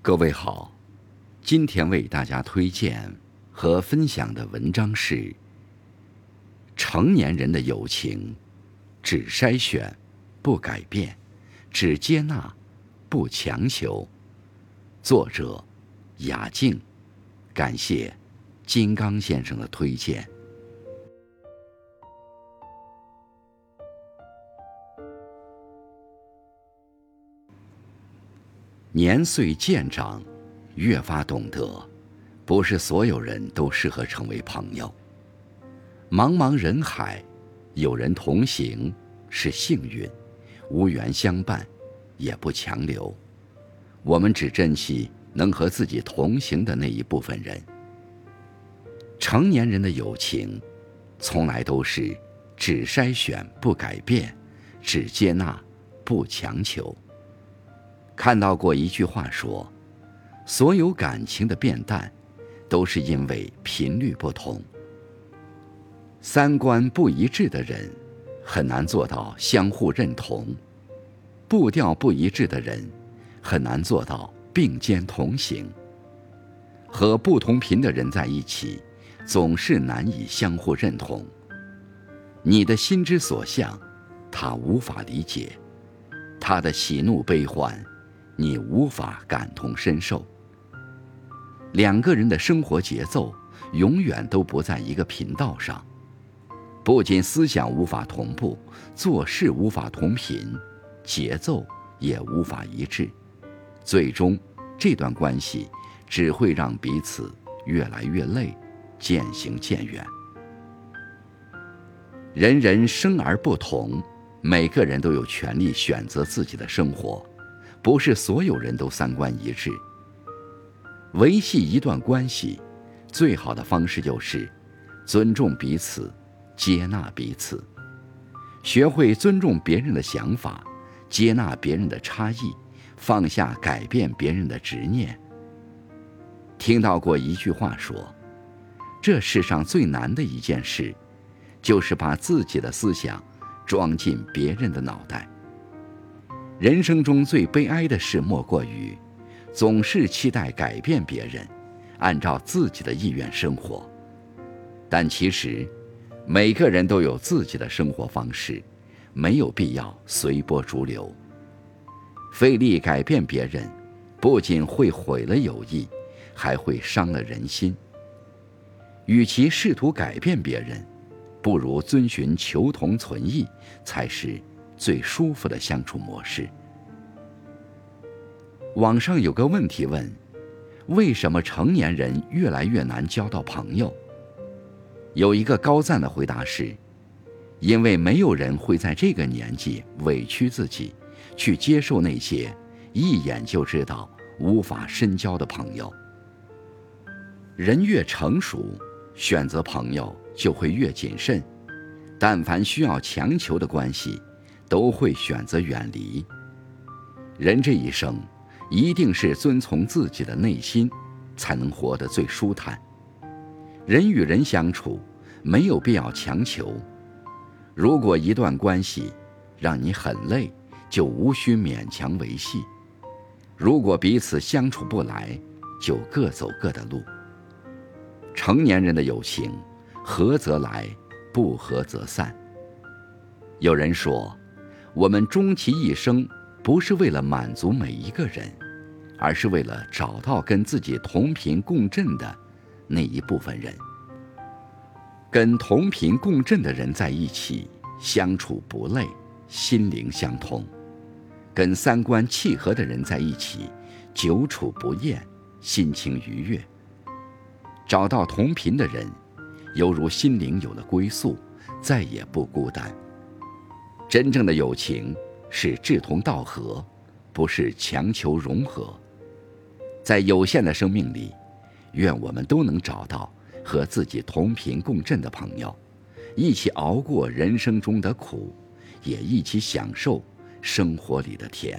各位好，今天为大家推荐和分享的文章是《成年人的友情，只筛选，不改变；只接纳，不强求》。作者：雅静，感谢金刚先生的推荐。年岁渐长，越发懂得，不是所有人都适合成为朋友。茫茫人海，有人同行是幸运，无缘相伴也不强留。我们只珍惜能和自己同行的那一部分人。成年人的友情，从来都是只筛选不改变，只接纳不强求。看到过一句话说：“所有感情的变淡，都是因为频率不同。三观不一致的人，很难做到相互认同；步调不一致的人，很难做到并肩同行。和不同频的人在一起，总是难以相互认同。你的心之所向，他无法理解；他的喜怒悲欢。”你无法感同身受。两个人的生活节奏永远都不在一个频道上，不仅思想无法同步，做事无法同频，节奏也无法一致，最终这段关系只会让彼此越来越累，渐行渐远。人人生而不同，每个人都有权利选择自己的生活。不是所有人都三观一致。维系一段关系，最好的方式就是尊重彼此，接纳彼此，学会尊重别人的想法，接纳别人的差异，放下改变别人的执念。听到过一句话说：“这世上最难的一件事，就是把自己的思想装进别人的脑袋。”人生中最悲哀的事，莫过于总是期待改变别人，按照自己的意愿生活。但其实，每个人都有自己的生活方式，没有必要随波逐流。费力改变别人，不仅会毁了友谊，还会伤了人心。与其试图改变别人，不如遵循求同存异，才是。最舒服的相处模式。网上有个问题问：为什么成年人越来越难交到朋友？有一个高赞的回答是：因为没有人会在这个年纪委屈自己，去接受那些一眼就知道无法深交的朋友。人越成熟，选择朋友就会越谨慎。但凡需要强求的关系。都会选择远离。人这一生，一定是遵从自己的内心，才能活得最舒坦。人与人相处，没有必要强求。如果一段关系让你很累，就无需勉强维系。如果彼此相处不来，就各走各的路。成年人的友情，合则来，不合则散。有人说。我们终其一生，不是为了满足每一个人，而是为了找到跟自己同频共振的那一部分人。跟同频共振的人在一起，相处不累，心灵相通；跟三观契合的人在一起，久处不厌，心情愉悦。找到同频的人，犹如心灵有了归宿，再也不孤单。真正的友情是志同道合，不是强求融合。在有限的生命里，愿我们都能找到和自己同频共振的朋友，一起熬过人生中的苦，也一起享受生活里的甜。